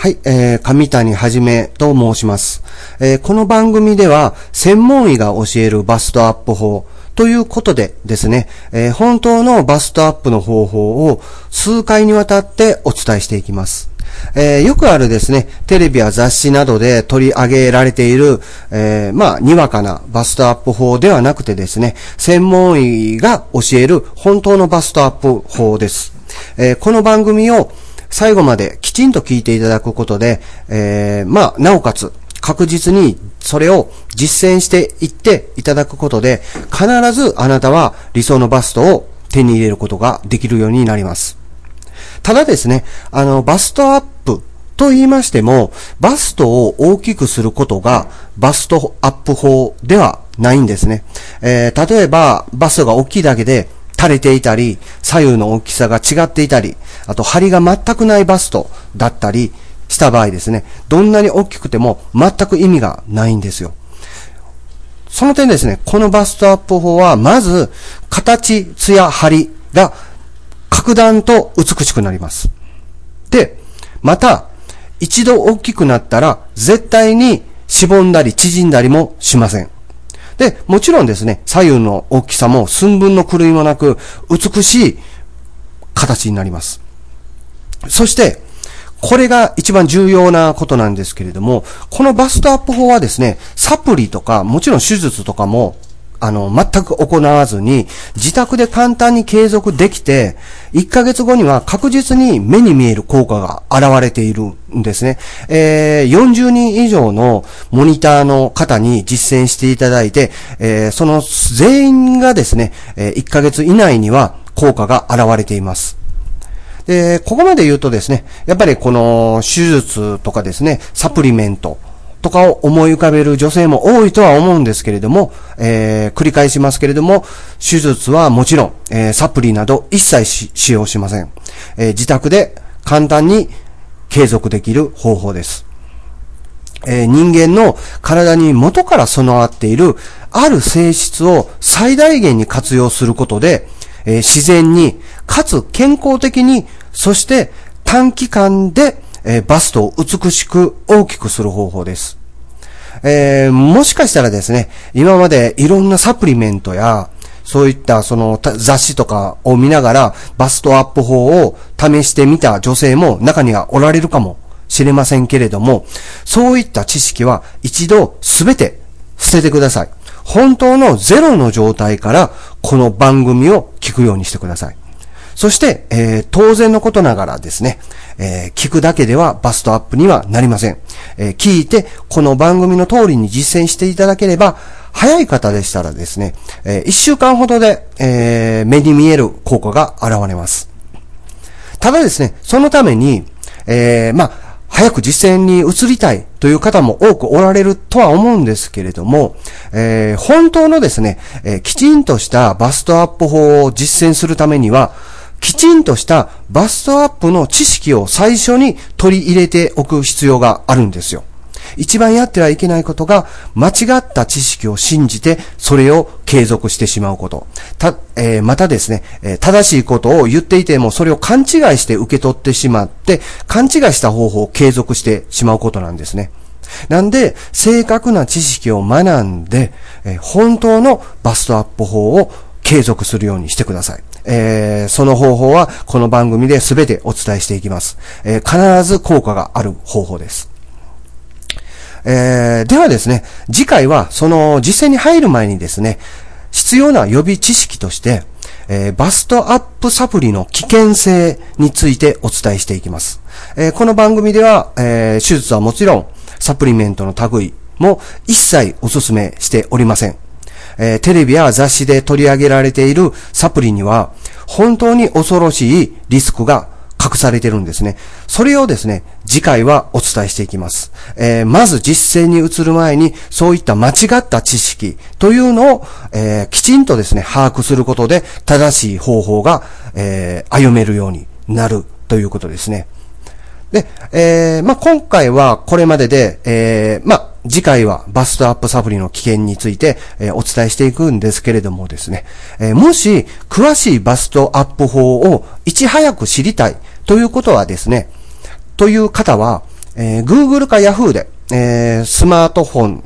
はい、えー、上谷はじめと申します。えー、この番組では、専門医が教えるバストアップ法ということでですね、えー、本当のバストアップの方法を数回にわたってお伝えしていきます。えー、よくあるですね、テレビや雑誌などで取り上げられている、えー、まあ、にわかなバストアップ法ではなくてですね、専門医が教える本当のバストアップ法です。えー、この番組を最後まできちんと聞いていただくことで、えー、まあ、なおかつ、確実にそれを実践していっていただくことで、必ずあなたは理想のバストを手に入れることができるようになります。ただですね、あの、バストアップと言いましても、バストを大きくすることがバストアップ法ではないんですね。えー、例えば、バストが大きいだけで垂れていたり、左右の大きさが違っていたり、あと張りが全くないバストだったりした場合ですね、どんなに大きくても全く意味がないんですよ。その点ですね、このバストアップ法は、まず、形、艶、張りが格段と美しくなります。で、また、一度大きくなったら、絶対にしぼんだり縮んだりもしません。で、もちろんですね、左右の大きさも寸分の狂いもなく、美しい形になります。そして、これが一番重要なことなんですけれども、このバストアップ法はですね、サプリとか、もちろん手術とかもあの、全く行わずに、自宅で簡単に継続できて、1ヶ月後には確実に目に見える効果が現れているんですね。えー、40人以上のモニターの方に実践していただいて、えー、その全員がですね、え1ヶ月以内には効果が現れています。で、ここまで言うとですね、やっぱりこの手術とかですね、サプリメント、とかを思い浮かべる女性も多いとは思うんですけれども、えー、繰り返しますけれども、手術はもちろん、えー、サプリなど一切使用しません。えー、自宅で簡単に継続できる方法です。えー、人間の体に元から備わっているある性質を最大限に活用することで、えー、自然に、かつ健康的に、そして短期間でえー、バストを美しく大きくする方法です。えー、もしかしたらですね、今までいろんなサプリメントや、そういったその雑誌とかを見ながらバストアップ法を試してみた女性も中にはおられるかもしれませんけれども、そういった知識は一度すべて捨ててください。本当のゼロの状態からこの番組を聞くようにしてください。そして、えー、当然のことながらですね、えー、聞くだけではバストアップにはなりません。えー、聞いて、この番組の通りに実践していただければ、早い方でしたらですね、え一週間ほどで、え目に見える効果が現れます。ただですね、そのために、えまあ、早く実践に移りたいという方も多くおられるとは思うんですけれども、えー、本当のですね、えー、きちんとしたバストアップ法を実践するためには、きちんとしたバストアップの知識を最初に取り入れておく必要があるんですよ。一番やってはいけないことが、間違った知識を信じて、それを継続してしまうこと。た、えー、またですね、えー、正しいことを言っていても、それを勘違いして受け取ってしまって、勘違いした方法を継続してしまうことなんですね。なんで、正確な知識を学んで、えー、本当のバストアップ法を継続するようにしてください。えー、その方法はこの番組で全てお伝えしていきます。えー、必ず効果がある方法です。えー、ではですね、次回はその実践に入る前にですね、必要な予備知識として、えー、バストアップサプリの危険性についてお伝えしていきます。えー、この番組では、えー、手術はもちろん、サプリメントの類も一切お勧めしておりません。えー、テレビや雑誌で取り上げられているサプリには、本当に恐ろしいリスクが隠されてるんですね。それをですね、次回はお伝えしていきます。えー、まず実践に移る前に、そういった間違った知識というのを、えー、きちんとですね、把握することで、正しい方法が、えー、歩めるようになるということですね。で、えー、まあ、今回はこれまでで、えー、まあ、次回はバストアップサプリの危険について、え、お伝えしていくんですけれどもですね、え、もし詳しいバストアップ法をいち早く知りたいということはですね、という方は、えー、Google か Yahoo で、えー、スマートフォン、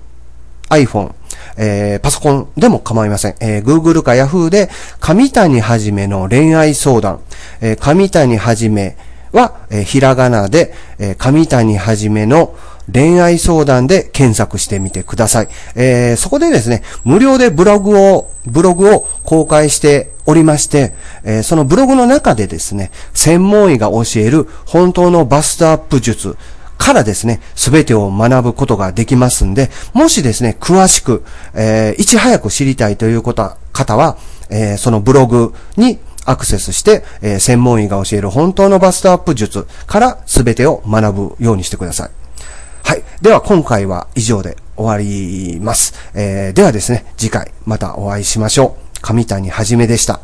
iPhone、えー、パソコンでも構いません。えー、Google か Yahoo で、上谷はじめの恋愛相談、えー、上谷はじめは、えー、ひらがなで、えー、上谷はじめの恋愛相談で検索してみてください。えー、そこでですね、無料でブログを、ブログを公開しておりまして、えー、そのブログの中でですね、専門医が教える本当のバストアップ術、からですね、すべてを学ぶことができますんで、もしですね、詳しく、えー、いち早く知りたいということ方は、えー、そのブログにアクセスして、えー、専門医が教える本当のバストアップ術からすべてを学ぶようにしてくださ。い。では今回は以上で終わります。えー、ではですね、次回またお会いしましょう。上谷はじめでした。